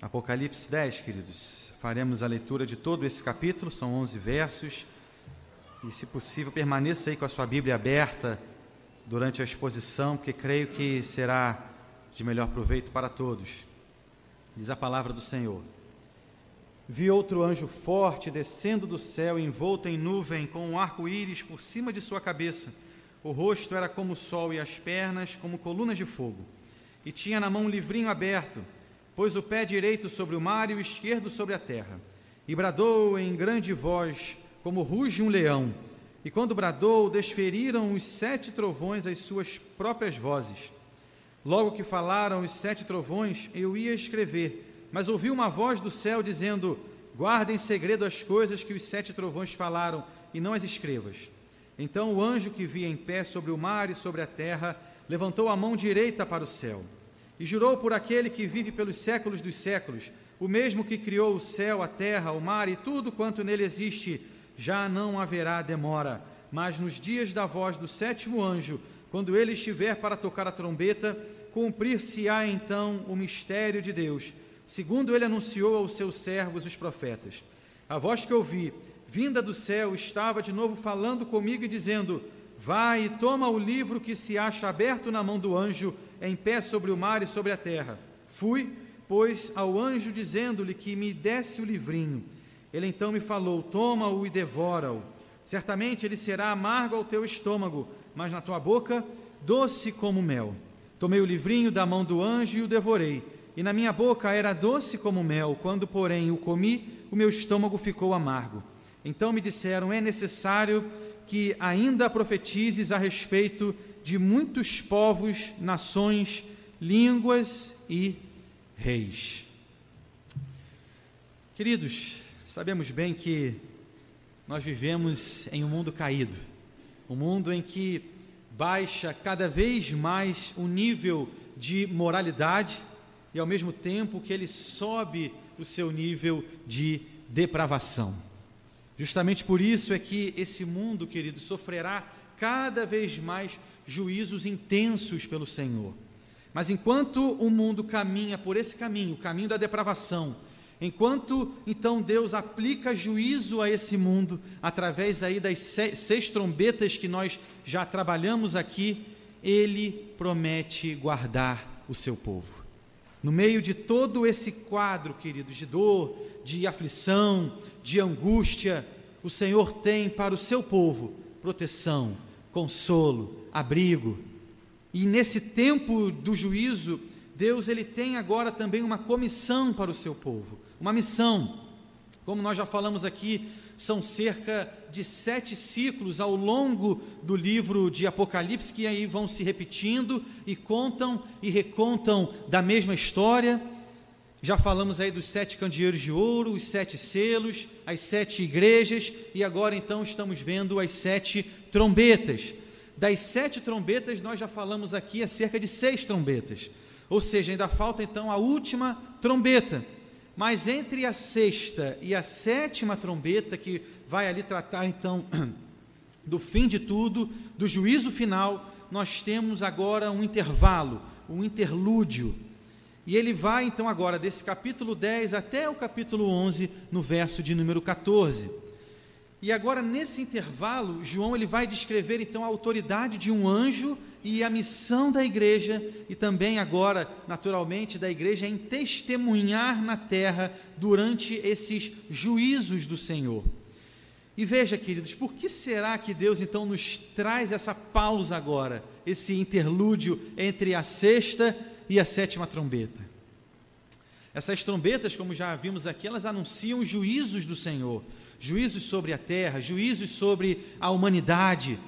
Apocalipse 10, queridos. Faremos a leitura de todo esse capítulo, são 11 versos. E, se possível, permaneça aí com a sua Bíblia aberta durante a exposição, porque creio que será de melhor proveito para todos. Diz a palavra do Senhor. Vi outro anjo forte descendo do céu, envolto em nuvem, com um arco-íris por cima de sua cabeça. O rosto era como o sol e as pernas como colunas de fogo. E tinha na mão um livrinho aberto pôs o pé direito sobre o mar e o esquerdo sobre a terra, e bradou em grande voz, como ruge um leão. E quando bradou, desferiram os sete trovões as suas próprias vozes. Logo que falaram os sete trovões, eu ia escrever, mas ouvi uma voz do céu dizendo: Guarda em segredo as coisas que os sete trovões falaram, e não as escrevas. Então o anjo que via em pé sobre o mar e sobre a terra levantou a mão direita para o céu e jurou por aquele que vive pelos séculos dos séculos, o mesmo que criou o céu, a terra, o mar e tudo quanto nele existe, já não haverá demora. Mas nos dias da voz do sétimo anjo, quando ele estiver para tocar a trombeta, cumprir-se-á então o mistério de Deus, segundo ele anunciou aos seus servos os profetas. A voz que ouvi, vinda do céu, estava de novo falando comigo e dizendo: Vai e toma o livro que se acha aberto na mão do anjo em pé sobre o mar e sobre a terra. Fui, pois, ao anjo dizendo-lhe que me desse o livrinho. Ele então me falou: Toma-o e devora-o. Certamente ele será amargo ao teu estômago, mas na tua boca doce como mel. Tomei o livrinho da mão do anjo e o devorei. E na minha boca era doce como mel, quando, porém, o comi, o meu estômago ficou amargo. Então me disseram: É necessário que ainda profetizes a respeito de muitos povos, nações, línguas e reis. Queridos, sabemos bem que nós vivemos em um mundo caído, um mundo em que baixa cada vez mais o nível de moralidade e ao mesmo tempo que ele sobe o seu nível de depravação. Justamente por isso é que esse mundo, querido, sofrerá cada vez mais juízos intensos pelo Senhor. Mas enquanto o mundo caminha por esse caminho, o caminho da depravação, enquanto então Deus aplica juízo a esse mundo através aí das seis, trombetas que nós já trabalhamos aqui, ele promete guardar o seu povo. No meio de todo esse quadro, queridos, de dor, de aflição, de angústia, o Senhor tem para o seu povo proteção, consolo, abrigo. E nesse tempo do juízo, Deus ele tem agora também uma comissão para o seu povo, uma missão. Como nós já falamos aqui, são cerca de sete ciclos ao longo do livro de Apocalipse que aí vão se repetindo e contam e recontam da mesma história. Já falamos aí dos sete candeeiros de ouro, os sete selos, as sete igrejas, e agora então estamos vendo as sete trombetas. Das sete trombetas, nós já falamos aqui acerca de seis trombetas. Ou seja, ainda falta então a última trombeta. Mas entre a sexta e a sétima trombeta, que vai ali tratar então do fim de tudo, do juízo final, nós temos agora um intervalo, um interlúdio e ele vai então agora desse capítulo 10 até o capítulo 11, no verso de número 14. E agora nesse intervalo, João ele vai descrever então a autoridade de um anjo e a missão da igreja e também agora, naturalmente, da igreja em testemunhar na terra durante esses juízos do Senhor. E veja, queridos, por que será que Deus então nos traz essa pausa agora, esse interlúdio entre a sexta e a sétima trombeta. Essas trombetas, como já vimos aqui, elas anunciam juízos do Senhor, juízos sobre a terra, juízos sobre a humanidade.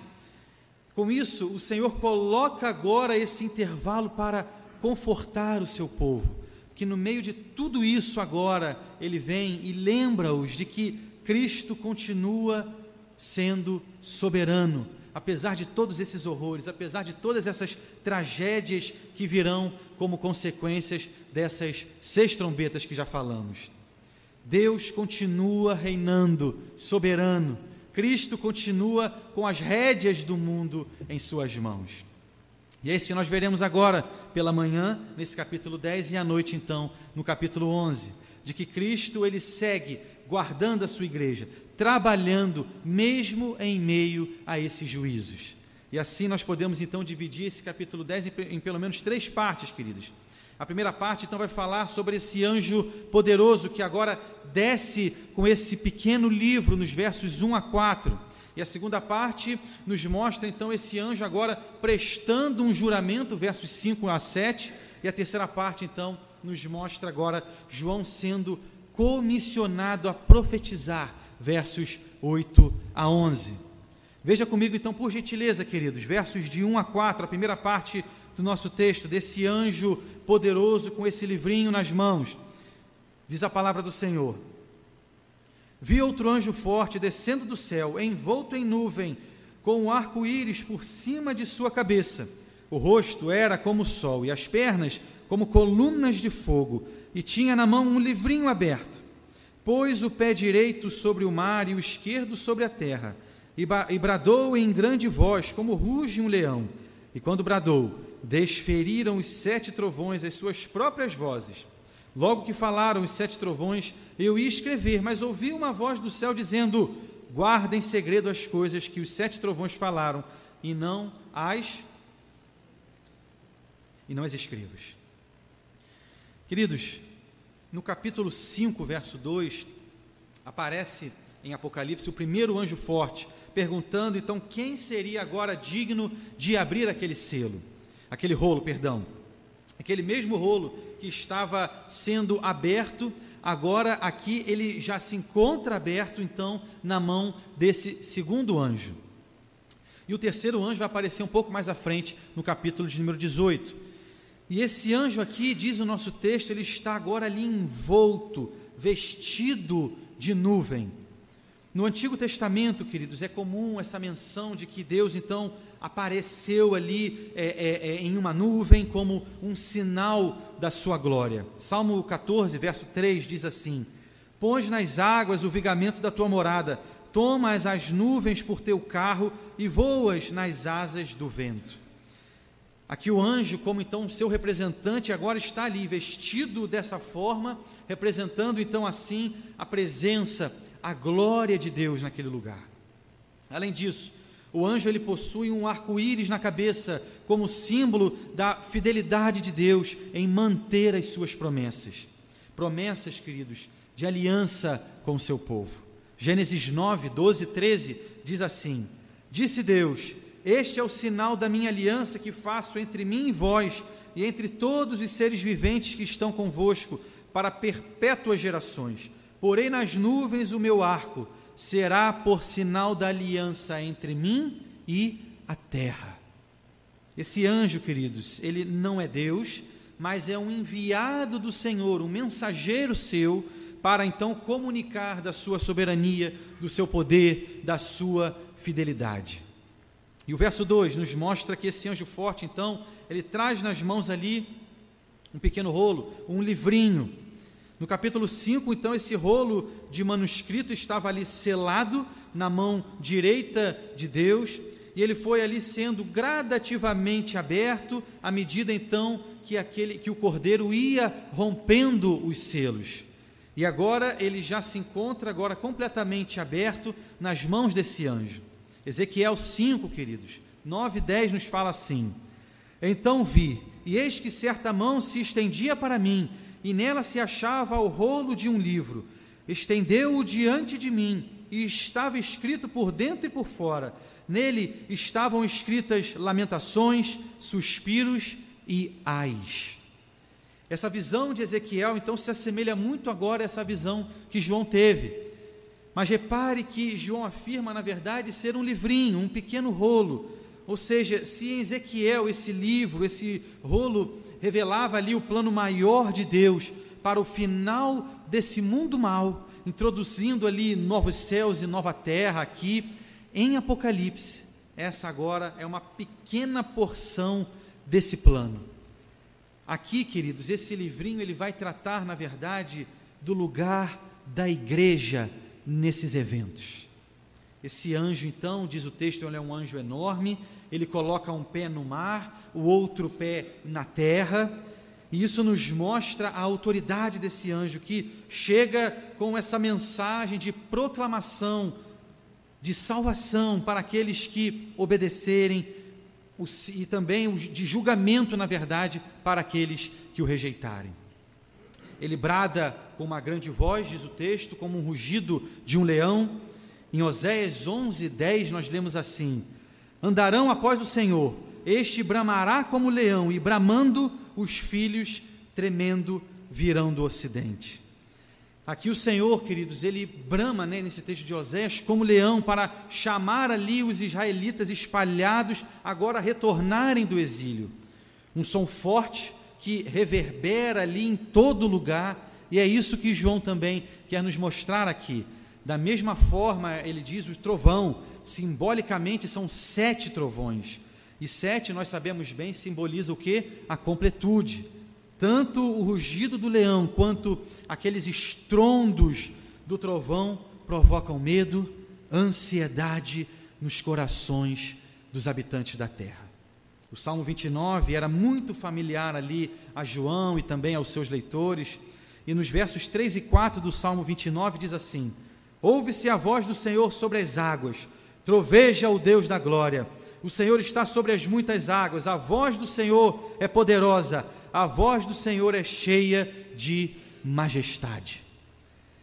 Com isso, o Senhor coloca agora esse intervalo para confortar o seu povo, que no meio de tudo isso agora ele vem e lembra-os de que Cristo continua sendo soberano, apesar de todos esses horrores, apesar de todas essas tragédias que virão como consequências dessas seis trombetas que já falamos. Deus continua reinando, soberano. Cristo continua com as rédeas do mundo em suas mãos. E é isso que nós veremos agora pela manhã, nesse capítulo 10, e à noite, então, no capítulo 11, de que Cristo ele segue guardando a sua igreja, trabalhando mesmo em meio a esses juízos. E assim nós podemos então dividir esse capítulo 10 em, em pelo menos três partes, queridos. A primeira parte então vai falar sobre esse anjo poderoso que agora desce com esse pequeno livro nos versos 1 a 4. E a segunda parte nos mostra então esse anjo agora prestando um juramento, versos 5 a 7. E a terceira parte então nos mostra agora João sendo comissionado a profetizar, versos 8 a 11. Veja comigo então, por gentileza, queridos, versos de 1 a 4, a primeira parte do nosso texto, desse anjo poderoso com esse livrinho nas mãos. Diz a palavra do Senhor: Vi outro anjo forte descendo do céu, envolto em nuvem, com um arco-íris por cima de sua cabeça. O rosto era como o sol e as pernas como colunas de fogo, e tinha na mão um livrinho aberto. Pôs o pé direito sobre o mar e o esquerdo sobre a terra, e, bradou em grande voz, como ruge um leão. E quando bradou, desferiram os sete trovões as suas próprias vozes. Logo que falaram os sete trovões, eu ia escrever, mas ouvi uma voz do céu dizendo: Guarda em segredo as coisas que os sete trovões falaram, e não as e não as escrevas. Queridos, no capítulo 5, verso 2, aparece em Apocalipse o primeiro anjo forte, perguntando então quem seria agora digno de abrir aquele selo, aquele rolo, perdão. Aquele mesmo rolo que estava sendo aberto, agora aqui ele já se encontra aberto então na mão desse segundo anjo. E o terceiro anjo vai aparecer um pouco mais à frente, no capítulo de número 18. E esse anjo aqui, diz o nosso texto, ele está agora ali envolto, vestido de nuvem. No Antigo Testamento, queridos, é comum essa menção de que Deus então apareceu ali é, é, é, em uma nuvem como um sinal da sua glória. Salmo 14, verso 3 diz assim: Pões nas águas o vigamento da tua morada, tomas as nuvens por teu carro e voas nas asas do vento. Aqui o anjo, como então seu representante, agora está ali vestido dessa forma, representando então assim a presença, a glória de Deus naquele lugar. Além disso, o anjo ele possui um arco-íris na cabeça, como símbolo da fidelidade de Deus em manter as suas promessas. Promessas, queridos, de aliança com o seu povo. Gênesis 9, 12 13 diz assim: Disse Deus: este é o sinal da minha aliança que faço entre mim e vós, e entre todos os seres viventes que estão convosco, para perpétuas gerações. Porém, nas nuvens o meu arco será por sinal da aliança entre mim e a terra. Esse anjo, queridos, ele não é Deus, mas é um enviado do Senhor, um mensageiro seu, para então comunicar da sua soberania, do seu poder, da sua fidelidade. E o verso 2 nos mostra que esse anjo forte, então, ele traz nas mãos ali um pequeno rolo, um livrinho. No capítulo 5, então, esse rolo de manuscrito estava ali selado na mão direita de Deus, e ele foi ali sendo gradativamente aberto à medida então que aquele que o cordeiro ia rompendo os selos. E agora ele já se encontra agora completamente aberto nas mãos desse anjo. Ezequiel 5, queridos, 9 e 10 nos fala assim: Então vi, e eis que certa mão se estendia para mim, e nela se achava o rolo de um livro. Estendeu-o diante de mim, e estava escrito por dentro e por fora. Nele estavam escritas lamentações, suspiros e ais. Essa visão de Ezequiel, então, se assemelha muito agora a essa visão que João teve. Mas repare que João afirma, na verdade, ser um livrinho, um pequeno rolo. Ou seja, se em Ezequiel esse livro, esse rolo, revelava ali o plano maior de Deus para o final desse mundo mal, introduzindo ali novos céus e nova terra aqui, em Apocalipse, essa agora é uma pequena porção desse plano. Aqui, queridos, esse livrinho ele vai tratar, na verdade, do lugar da igreja nesses eventos. Esse anjo, então, diz o texto, ele é um anjo enorme, ele coloca um pé no mar, o outro pé na terra, e isso nos mostra a autoridade desse anjo que chega com essa mensagem de proclamação, de salvação para aqueles que obedecerem, e também de julgamento, na verdade, para aqueles que o rejeitarem. Ele brada com uma grande voz, diz o texto, como um rugido de um leão. Em Oséias 11, 10, nós lemos assim: Andarão após o Senhor, este bramará como leão, e bramando os filhos, tremendo, virão do ocidente. Aqui o Senhor, queridos, ele brama né, nesse texto de Osés como leão para chamar ali os israelitas espalhados agora retornarem do exílio. Um som forte que reverbera ali em todo lugar, e é isso que João também quer nos mostrar aqui. Da mesma forma, ele diz o trovão, simbolicamente são sete trovões. E sete, nós sabemos bem, simboliza o que? A completude. Tanto o rugido do leão quanto aqueles estrondos do trovão provocam medo, ansiedade nos corações dos habitantes da terra. O Salmo 29 era muito familiar ali a João e também aos seus leitores, e nos versos 3 e 4 do Salmo 29 diz assim: Ouve-se a voz do Senhor sobre as águas, troveja o Deus da glória o Senhor está sobre as muitas águas, a voz do Senhor é poderosa, a voz do Senhor é cheia de majestade.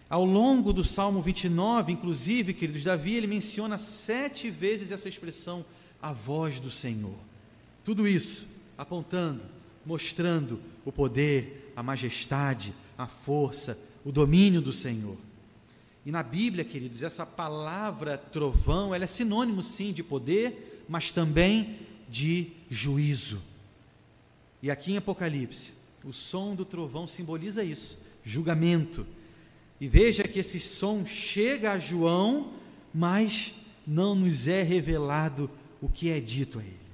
Ao longo do Salmo 29, inclusive, queridos, Davi ele menciona sete vezes essa expressão, a voz do Senhor. Tudo isso apontando, mostrando o poder, a majestade, a força, o domínio do Senhor. E na Bíblia, queridos, essa palavra trovão, ela é sinônimo sim de poder, mas também de juízo. E aqui em Apocalipse, o som do trovão simboliza isso, julgamento. E veja que esse som chega a João, mas não nos é revelado o que é dito a ele.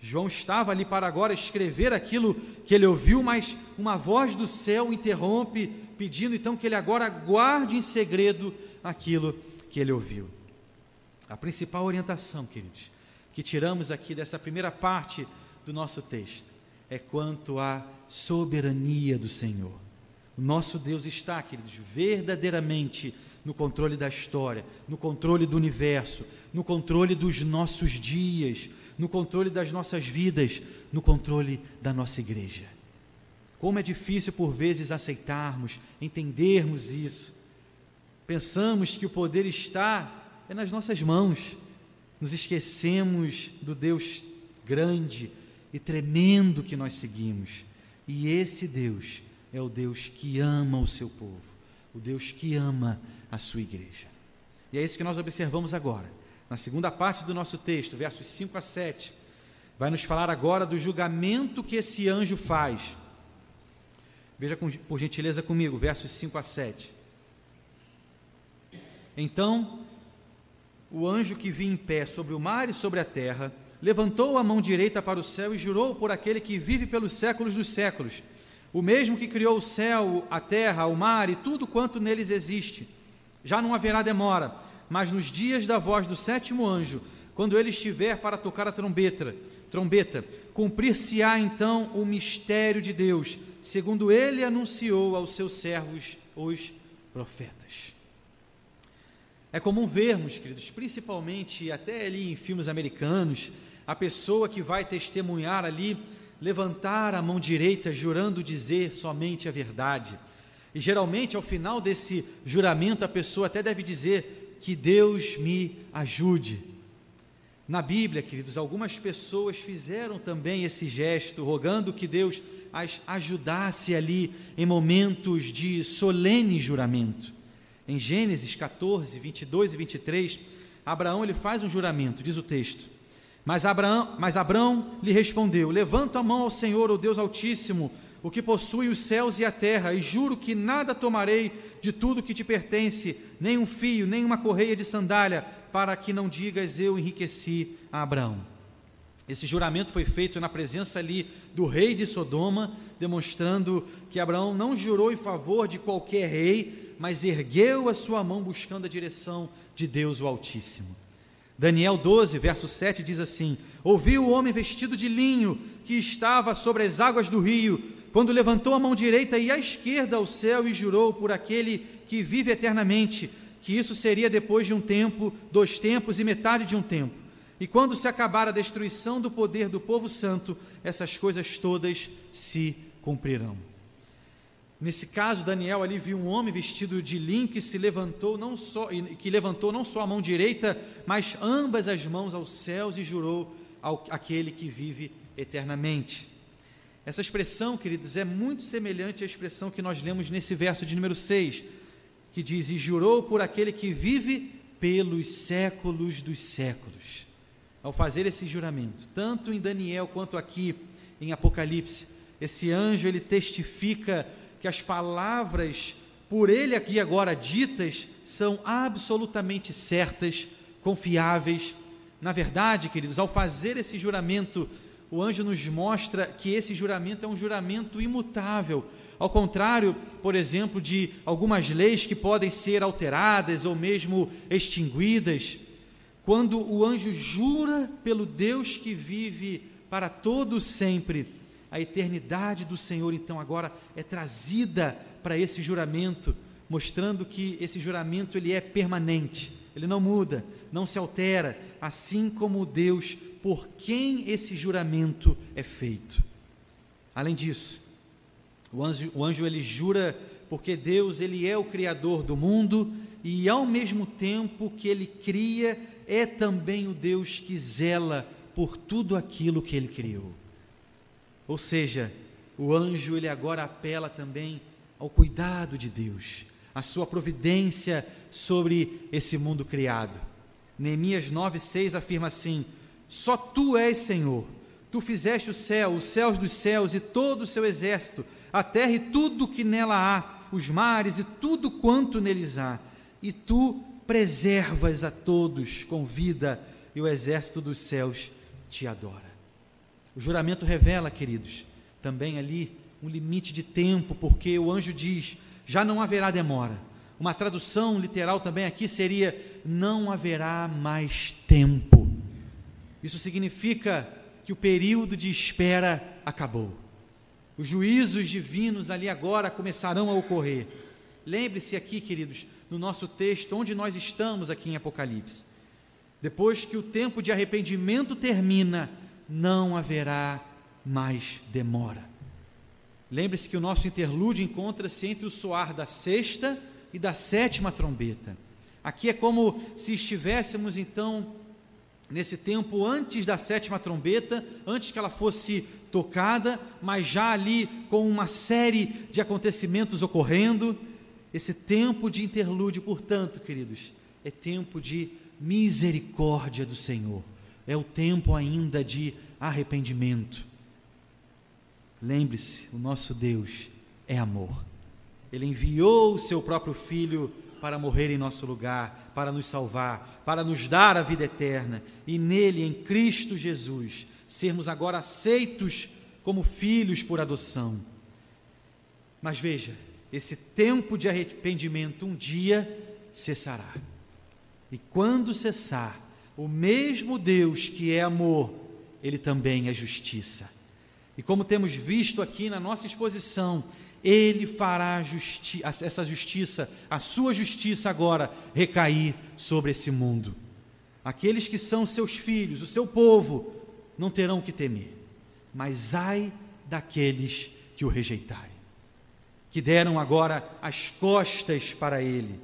João estava ali para agora escrever aquilo que ele ouviu, mas uma voz do céu interrompe, pedindo então que ele agora guarde em segredo aquilo que ele ouviu. A principal orientação, queridos, que tiramos aqui dessa primeira parte do nosso texto é quanto à soberania do Senhor. O nosso Deus está, queridos, verdadeiramente no controle da história, no controle do universo, no controle dos nossos dias, no controle das nossas vidas, no controle da nossa igreja. Como é difícil por vezes aceitarmos, entendermos isso. Pensamos que o poder está é nas nossas mãos nos esquecemos do Deus grande e tremendo que nós seguimos. E esse Deus é o Deus que ama o seu povo, o Deus que ama a sua igreja. E é isso que nós observamos agora. Na segunda parte do nosso texto, versos 5 a 7, vai nos falar agora do julgamento que esse anjo faz. Veja por gentileza comigo, versos 5 a 7. Então o anjo que vinha em pé sobre o mar e sobre a terra, levantou a mão direita para o céu e jurou por aquele que vive pelos séculos dos séculos, o mesmo que criou o céu, a terra, o mar e tudo quanto neles existe. Já não haverá demora, mas nos dias da voz do sétimo anjo, quando ele estiver para tocar a trombeta, trombeta, cumprir-se-á então o mistério de Deus, segundo ele anunciou aos seus servos os profetas. É comum vermos, queridos, principalmente até ali em filmes americanos, a pessoa que vai testemunhar ali levantar a mão direita jurando dizer somente a verdade. E geralmente ao final desse juramento a pessoa até deve dizer que Deus me ajude. Na Bíblia, queridos, algumas pessoas fizeram também esse gesto, rogando que Deus as ajudasse ali em momentos de solene juramento. Em Gênesis 14, 22 e 23, Abraão ele faz um juramento, diz o texto. Mas Abraão, mas Abraão lhe respondeu: Levanto a mão ao Senhor, o Deus Altíssimo, o que possui os céus e a terra, e juro que nada tomarei de tudo que te pertence, nem um fio, nem uma correia de sandália, para que não digas eu enriqueci a Abraão. Esse juramento foi feito na presença ali do rei de Sodoma, demonstrando que Abraão não jurou em favor de qualquer rei, mas ergueu a sua mão buscando a direção de Deus o Altíssimo. Daniel 12, verso 7 diz assim: Ouvi o homem vestido de linho que estava sobre as águas do rio, quando levantou a mão direita e a esquerda ao céu e jurou por aquele que vive eternamente, que isso seria depois de um tempo, dois tempos e metade de um tempo. E quando se acabar a destruição do poder do povo santo, essas coisas todas se cumprirão. Nesse caso, Daniel ali viu um homem vestido de linho que se levantou não só que levantou não só a mão direita, mas ambas as mãos aos céus e jurou ao aquele que vive eternamente. Essa expressão, queridos, é muito semelhante à expressão que nós lemos nesse verso de número 6, que diz: "E jurou por aquele que vive pelos séculos dos séculos". Ao fazer esse juramento, tanto em Daniel quanto aqui em Apocalipse, esse anjo ele testifica que as palavras por ele aqui agora ditas são absolutamente certas, confiáveis. Na verdade, queridos, ao fazer esse juramento, o anjo nos mostra que esse juramento é um juramento imutável. Ao contrário, por exemplo, de algumas leis que podem ser alteradas ou mesmo extinguidas, quando o anjo jura pelo Deus que vive para todo sempre, a eternidade do Senhor, então, agora é trazida para esse juramento, mostrando que esse juramento ele é permanente, ele não muda, não se altera, assim como o Deus por quem esse juramento é feito. Além disso, o anjo, o anjo ele jura porque Deus ele é o criador do mundo e ao mesmo tempo que ele cria, é também o Deus que zela por tudo aquilo que ele criou. Ou seja, o anjo ele agora apela também ao cuidado de Deus, a sua providência sobre esse mundo criado. Neemias 9:6 afirma assim: Só tu és Senhor. Tu fizeste o céu, os céus dos céus e todo o seu exército, a terra e tudo que nela há, os mares e tudo quanto neles há. E tu preservas a todos com vida, e o exército dos céus te adora. O juramento revela, queridos, também ali um limite de tempo, porque o anjo diz: já não haverá demora. Uma tradução literal também aqui seria: não haverá mais tempo. Isso significa que o período de espera acabou. Os juízos divinos ali agora começarão a ocorrer. Lembre-se aqui, queridos, no nosso texto, onde nós estamos aqui em Apocalipse. Depois que o tempo de arrependimento termina, não haverá mais demora. Lembre-se que o nosso interlúdio encontra-se entre o soar da sexta e da sétima trombeta. Aqui é como se estivéssemos então nesse tempo antes da sétima trombeta, antes que ela fosse tocada, mas já ali com uma série de acontecimentos ocorrendo. Esse tempo de interlúdio, portanto, queridos, é tempo de misericórdia do Senhor é o tempo ainda de arrependimento. Lembre-se, o nosso Deus é amor. Ele enviou o seu próprio Filho para morrer em nosso lugar, para nos salvar, para nos dar a vida eterna, e nele, em Cristo Jesus, sermos agora aceitos como filhos por adoção. Mas veja, esse tempo de arrependimento um dia cessará. E quando cessar, o mesmo Deus que é amor, ele também é justiça. E como temos visto aqui na nossa exposição, ele fará justi essa justiça, a sua justiça agora recair sobre esse mundo. Aqueles que são seus filhos, o seu povo, não terão que temer, mas ai daqueles que o rejeitarem, que deram agora as costas para ele,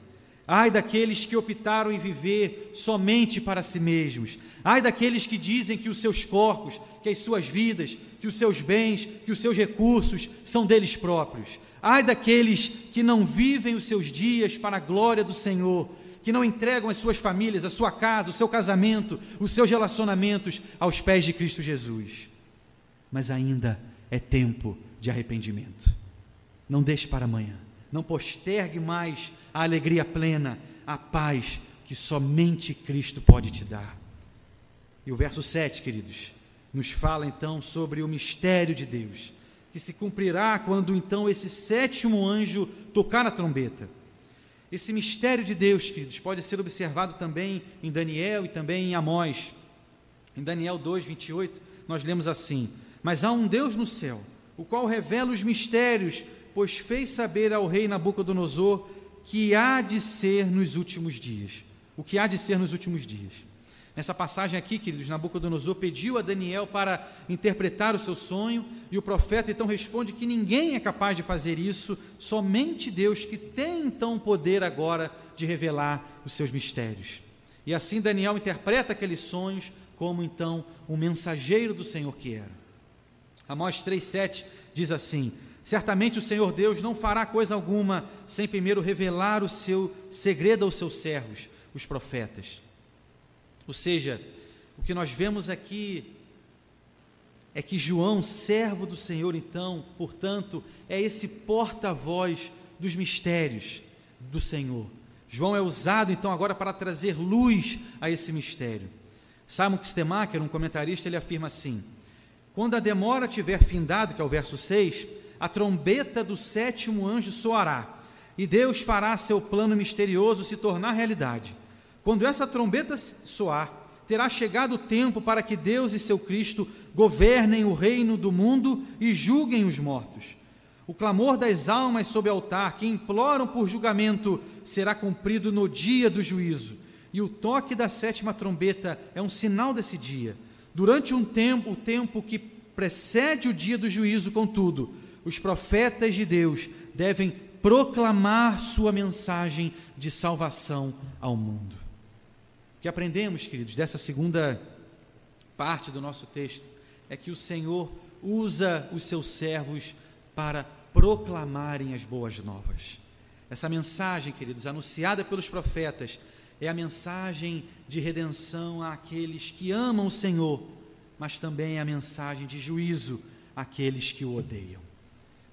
Ai daqueles que optaram em viver somente para si mesmos. Ai daqueles que dizem que os seus corpos, que as suas vidas, que os seus bens, que os seus recursos são deles próprios. Ai daqueles que não vivem os seus dias para a glória do Senhor, que não entregam as suas famílias, a sua casa, o seu casamento, os seus relacionamentos aos pés de Cristo Jesus. Mas ainda é tempo de arrependimento. Não deixe para amanhã. Não postergue mais a alegria plena, a paz que somente Cristo pode te dar. E o verso 7, queridos, nos fala então sobre o mistério de Deus, que se cumprirá quando então esse sétimo anjo tocar a trombeta. Esse mistério de Deus, queridos, pode ser observado também em Daniel e também em Amós. Em Daniel 2, 28, nós lemos assim: Mas há um Deus no céu, o qual revela os mistérios, pois fez saber ao rei Nabucodonosor que há de ser nos últimos dias. O que há de ser nos últimos dias. Nessa passagem aqui, queridos, Nabucodonosor pediu a Daniel para interpretar o seu sonho, e o profeta então responde que ninguém é capaz de fazer isso, somente Deus, que tem então o poder agora de revelar os seus mistérios. E assim Daniel interpreta aqueles sonhos como então um mensageiro do Senhor que era. Amós 3,7 diz assim: Certamente o Senhor Deus não fará coisa alguma sem primeiro revelar o seu segredo aos seus servos, os profetas. Ou seja, o que nós vemos aqui é que João, servo do Senhor, então, portanto, é esse porta-voz dos mistérios do Senhor. João é usado então agora para trazer luz a esse mistério. Simon Kistemacher, um comentarista, ele afirma assim: Quando a demora tiver findado, que é o verso 6, a trombeta do sétimo anjo soará, e Deus fará seu plano misterioso se tornar realidade. Quando essa trombeta soar, terá chegado o tempo para que Deus e seu Cristo governem o reino do mundo e julguem os mortos. O clamor das almas sob altar que imploram por julgamento será cumprido no dia do juízo. E o toque da sétima trombeta é um sinal desse dia. Durante um tempo, o tempo que precede o dia do juízo, contudo, os profetas de Deus devem proclamar sua mensagem de salvação ao mundo que aprendemos, queridos, dessa segunda parte do nosso texto é que o Senhor usa os seus servos para proclamarem as boas novas. Essa mensagem, queridos, anunciada pelos profetas, é a mensagem de redenção àqueles que amam o Senhor, mas também é a mensagem de juízo àqueles que o odeiam.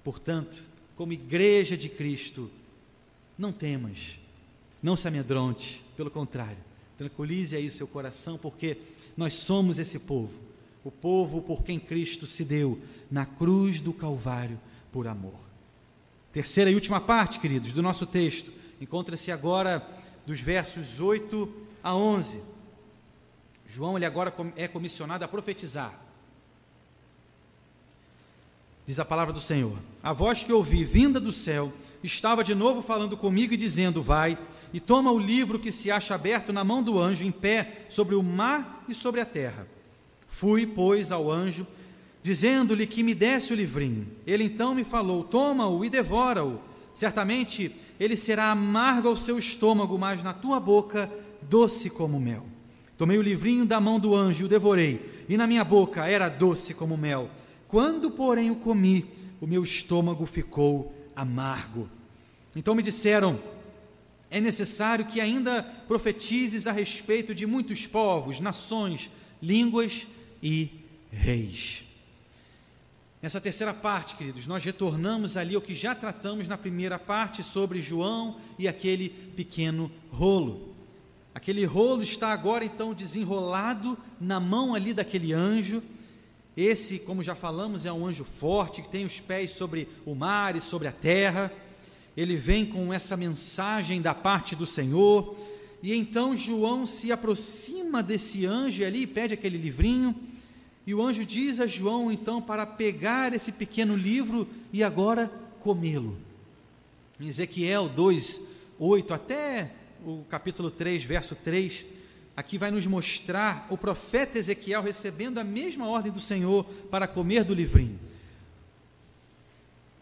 Portanto, como igreja de Cristo, não temas, não se amedronte, pelo contrário, Tranquilize aí seu coração, porque nós somos esse povo, o povo por quem Cristo se deu na cruz do Calvário por amor. Terceira e última parte, queridos, do nosso texto, encontra-se agora dos versos 8 a 11. João ele agora é comissionado a profetizar. Diz a palavra do Senhor: A voz que ouvi vinda do céu estava de novo falando comigo e dizendo: Vai e toma o livro que se acha aberto na mão do anjo em pé sobre o mar e sobre a terra. Fui, pois, ao anjo, dizendo-lhe que me desse o livrinho. Ele então me falou: Toma-o e devora-o. Certamente ele será amargo ao seu estômago, mas na tua boca doce como mel. Tomei o livrinho da mão do anjo e o devorei, e na minha boca era doce como mel. Quando, porém, o comi, o meu estômago ficou amargo. Então me disseram: é necessário que ainda profetizes a respeito de muitos povos, nações, línguas e reis. Nessa terceira parte, queridos, nós retornamos ali ao que já tratamos na primeira parte sobre João e aquele pequeno rolo. Aquele rolo está agora então desenrolado na mão ali daquele anjo. Esse, como já falamos, é um anjo forte que tem os pés sobre o mar e sobre a terra. Ele vem com essa mensagem da parte do Senhor, e então João se aproxima desse anjo ali, pede aquele livrinho, e o anjo diz a João então para pegar esse pequeno livro e agora comê-lo. Em Ezequiel 2, 8 até o capítulo 3, verso 3, aqui vai nos mostrar o profeta Ezequiel recebendo a mesma ordem do Senhor para comer do livrinho.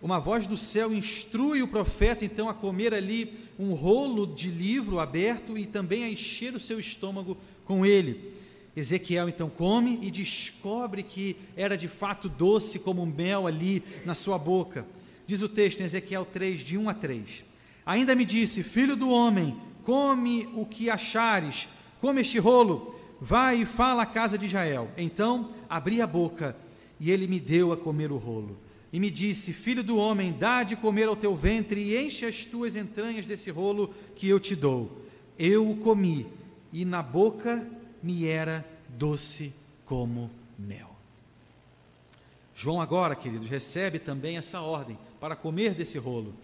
Uma voz do céu instrui o profeta então a comer ali um rolo de livro aberto e também a encher o seu estômago com ele. Ezequiel então come e descobre que era de fato doce como mel ali na sua boca. Diz o texto em Ezequiel 3, de 1 a 3. Ainda me disse: Filho do homem, come o que achares, come este rolo, vai e fala à casa de Israel. Então abri a boca e ele me deu a comer o rolo e me disse: Filho do homem, dá de comer ao teu ventre e enche as tuas entranhas desse rolo que eu te dou. Eu o comi, e na boca me era doce como mel. João, agora, queridos, recebe também essa ordem para comer desse rolo.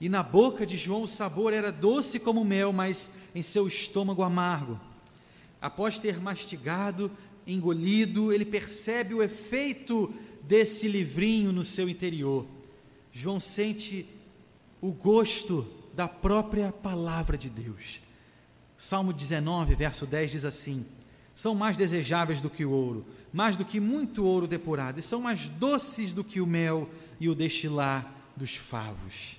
e na boca de João o sabor era doce como mel, mas em seu estômago amargo. Após ter mastigado, engolido, ele percebe o efeito desse livrinho no seu interior. João sente o gosto da própria palavra de Deus. Salmo 19, verso 10 diz assim: São mais desejáveis do que o ouro, mais do que muito ouro depurado, e são mais doces do que o mel e o destilar dos favos.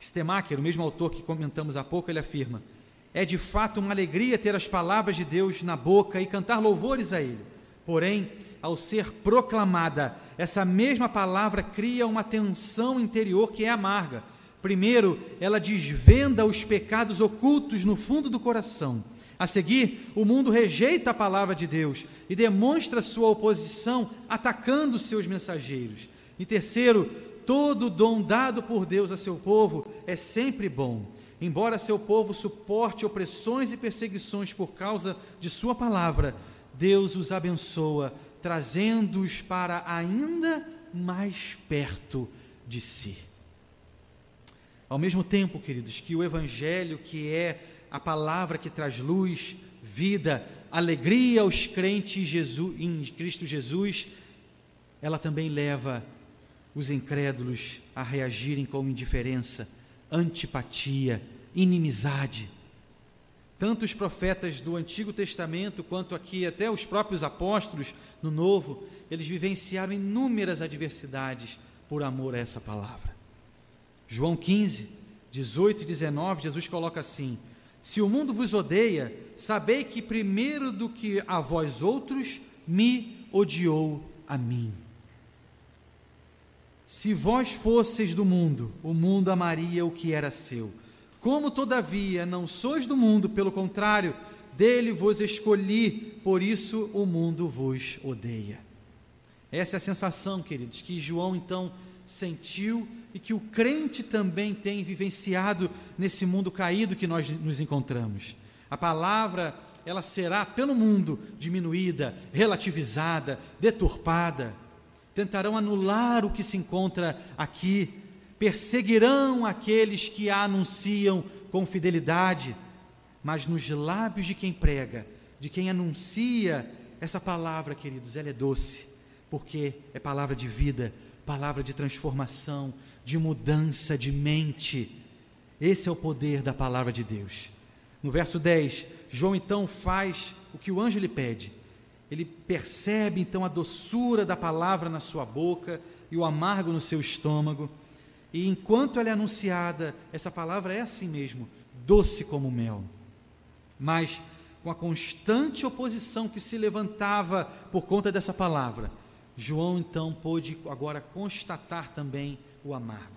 Stemacher, o mesmo autor que comentamos há pouco, ele afirma: É de fato uma alegria ter as palavras de Deus na boca e cantar louvores a Ele. Porém, ao ser proclamada, essa mesma palavra cria uma tensão interior que é amarga. Primeiro, ela desvenda os pecados ocultos no fundo do coração. A seguir, o mundo rejeita a palavra de Deus e demonstra sua oposição atacando seus mensageiros. E terceiro, todo dom dado por Deus a seu povo é sempre bom. Embora seu povo suporte opressões e perseguições por causa de sua palavra, Deus os abençoa, trazendo-os para ainda mais perto de si. Ao mesmo tempo, queridos, que o Evangelho, que é a palavra que traz luz, vida, alegria aos crentes Jesus, em Cristo Jesus, ela também leva os incrédulos a reagirem com indiferença, antipatia, inimizade. Tanto os profetas do Antigo Testamento quanto aqui até os próprios apóstolos no Novo, eles vivenciaram inúmeras adversidades por amor a essa palavra. João 15, 18 e 19, Jesus coloca assim: Se o mundo vos odeia, sabei que primeiro do que a vós outros me odiou a mim. Se vós fosseis do mundo, o mundo amaria o que era seu. Como, todavia, não sois do mundo, pelo contrário, dele vos escolhi, por isso o mundo vos odeia. Essa é a sensação, queridos, que João então sentiu e que o crente também tem vivenciado nesse mundo caído que nós nos encontramos. A palavra, ela será pelo mundo diminuída, relativizada, deturpada tentarão anular o que se encontra aqui, perseguirão aqueles que a anunciam com fidelidade, mas nos lábios de quem prega, de quem anuncia essa palavra, queridos, ela é doce, porque é palavra de vida, palavra de transformação, de mudança de mente. Esse é o poder da palavra de Deus. No verso 10, João então faz o que o anjo lhe pede ele percebe então a doçura da palavra na sua boca e o amargo no seu estômago. E enquanto ela é anunciada, essa palavra é assim mesmo, doce como mel. Mas com a constante oposição que se levantava por conta dessa palavra, João então pôde agora constatar também o amargo.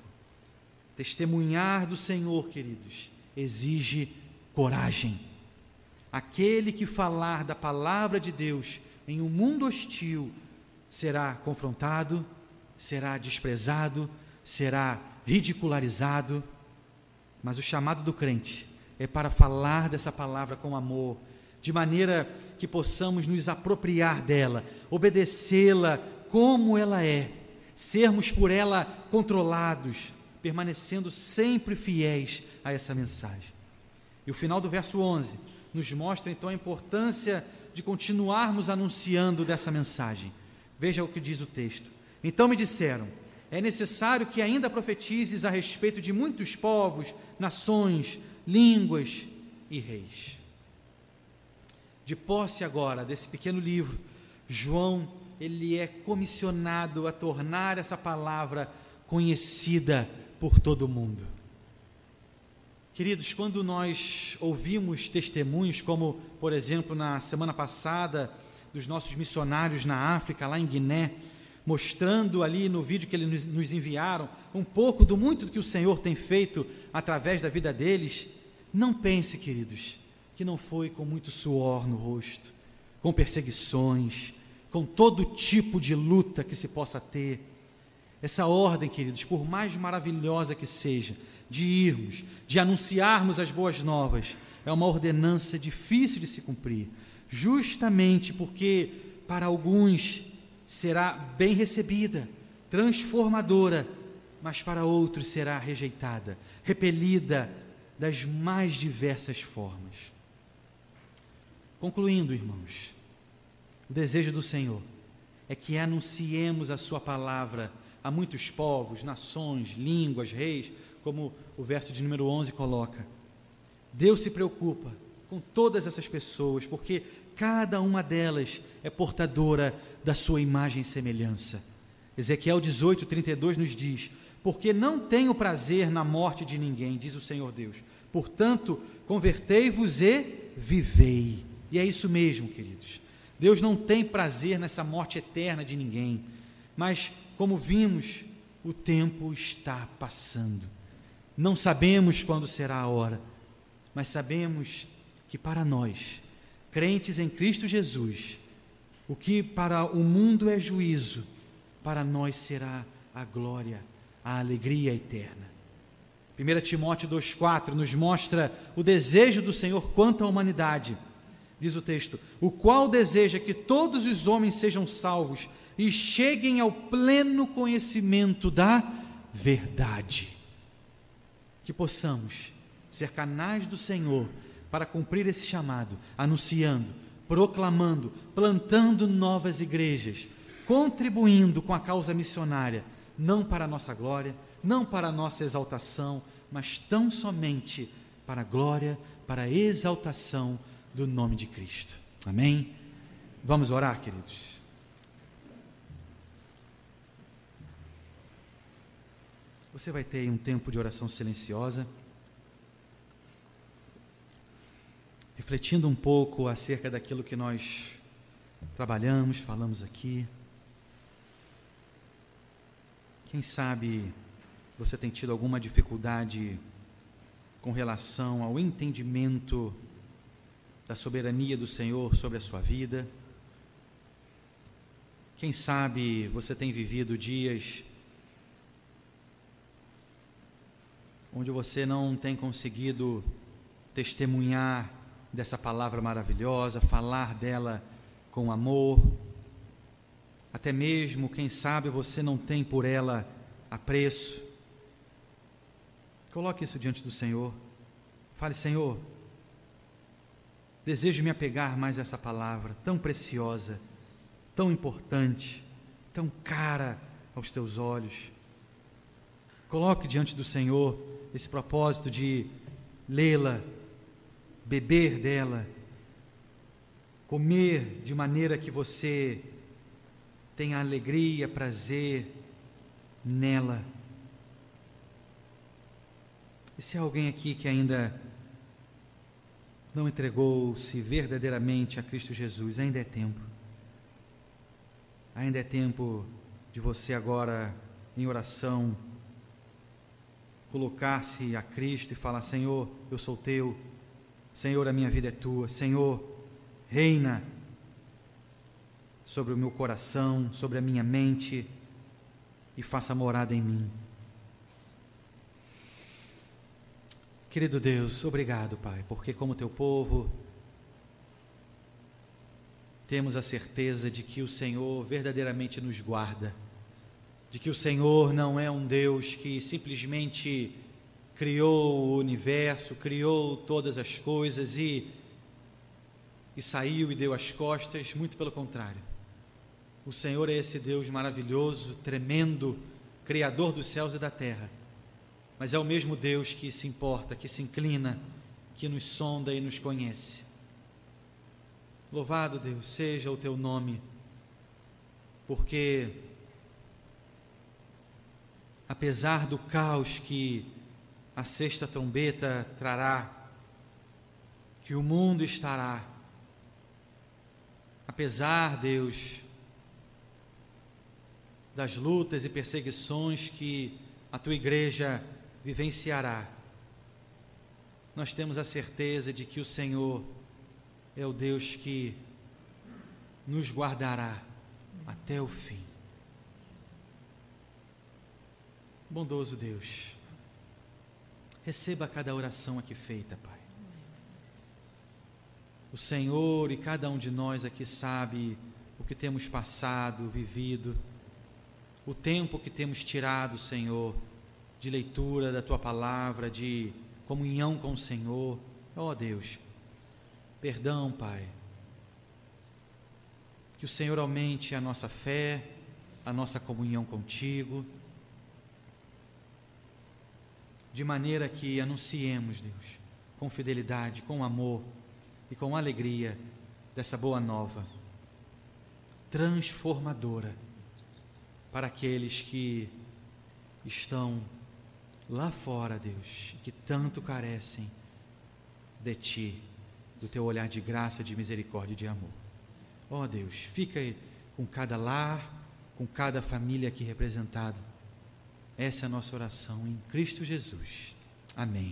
Testemunhar do Senhor, queridos, exige coragem. Aquele que falar da palavra de Deus em um mundo hostil será confrontado, será desprezado, será ridicularizado, mas o chamado do crente é para falar dessa palavra com amor, de maneira que possamos nos apropriar dela, obedecê-la como ela é, sermos por ela controlados, permanecendo sempre fiéis a essa mensagem. E o final do verso 11 nos mostra então a importância de continuarmos anunciando dessa mensagem. Veja o que diz o texto. Então me disseram: é necessário que ainda profetizes a respeito de muitos povos, nações, línguas e reis. De posse agora desse pequeno livro, João ele é comissionado a tornar essa palavra conhecida por todo o mundo. Queridos, quando nós ouvimos testemunhos, como por exemplo na semana passada, dos nossos missionários na África, lá em Guiné, mostrando ali no vídeo que eles nos enviaram um pouco do muito que o Senhor tem feito através da vida deles, não pense, queridos, que não foi com muito suor no rosto, com perseguições, com todo tipo de luta que se possa ter. Essa ordem, queridos, por mais maravilhosa que seja, de irmos, de anunciarmos as boas novas, é uma ordenança difícil de se cumprir, justamente porque para alguns será bem recebida, transformadora, mas para outros será rejeitada, repelida das mais diversas formas. Concluindo, irmãos, o desejo do Senhor é que anunciemos a Sua palavra a muitos povos, nações, línguas, reis, como o verso de número 11 coloca. Deus se preocupa com todas essas pessoas, porque cada uma delas é portadora da sua imagem e semelhança. Ezequiel 18, 32 nos diz: Porque não tenho prazer na morte de ninguém, diz o Senhor Deus. Portanto, convertei-vos e vivei. E é isso mesmo, queridos. Deus não tem prazer nessa morte eterna de ninguém, mas como vimos, o tempo está passando. Não sabemos quando será a hora, mas sabemos que para nós, crentes em Cristo Jesus, o que para o mundo é juízo, para nós será a glória, a alegria eterna. 1 Timóteo 2,4 nos mostra o desejo do Senhor quanto à humanidade. Diz o texto: O qual deseja que todos os homens sejam salvos e cheguem ao pleno conhecimento da verdade. Que possamos ser canais do Senhor para cumprir esse chamado, anunciando, proclamando, plantando novas igrejas, contribuindo com a causa missionária, não para a nossa glória, não para a nossa exaltação, mas tão somente para a glória, para a exaltação do nome de Cristo. Amém? Vamos orar, queridos. Você vai ter um tempo de oração silenciosa, refletindo um pouco acerca daquilo que nós trabalhamos, falamos aqui. Quem sabe você tem tido alguma dificuldade com relação ao entendimento da soberania do Senhor sobre a sua vida. Quem sabe você tem vivido dias onde você não tem conseguido testemunhar dessa palavra maravilhosa, falar dela com amor. Até mesmo, quem sabe, você não tem por ela apreço. Coloque isso diante do Senhor. Fale, Senhor, desejo me apegar mais a essa palavra tão preciosa, tão importante, tão cara aos teus olhos. Coloque diante do Senhor esse propósito de lê-la, beber dela, comer de maneira que você tenha alegria, prazer nela. E se há alguém aqui que ainda não entregou-se verdadeiramente a Cristo Jesus, ainda é tempo. Ainda é tempo de você agora, em oração, colocar-se a Cristo e falar: Senhor, eu sou teu, Senhor, a minha vida é tua, Senhor, reina sobre o meu coração, sobre a minha mente e faça morada em mim. Querido Deus, obrigado, Pai, porque como teu povo, temos a certeza de que o Senhor verdadeiramente nos guarda de que o Senhor não é um Deus que simplesmente criou o universo, criou todas as coisas e, e saiu e deu as costas, muito pelo contrário. O Senhor é esse Deus maravilhoso, tremendo, Criador dos céus e da terra, mas é o mesmo Deus que se importa, que se inclina, que nos sonda e nos conhece. Louvado Deus seja o teu nome, porque apesar do caos que a sexta trombeta trará, que o mundo estará, apesar, Deus, das lutas e perseguições que a tua igreja vivenciará, nós temos a certeza de que o Senhor é o Deus que nos guardará até o fim. Bondoso Deus, receba cada oração aqui feita, Pai. O Senhor e cada um de nós aqui sabe o que temos passado, vivido, o tempo que temos tirado, Senhor, de leitura da tua palavra, de comunhão com o Senhor. Ó oh, Deus, perdão, Pai. Que o Senhor aumente a nossa fé, a nossa comunhão contigo, de maneira que anunciemos, Deus, com fidelidade, com amor e com alegria dessa boa nova transformadora para aqueles que estão lá fora, Deus, que tanto carecem de Ti, do Teu olhar de graça, de misericórdia e de amor. Ó oh, Deus, fica com cada lar, com cada família aqui representada. Essa é a nossa oração em Cristo Jesus. Amém.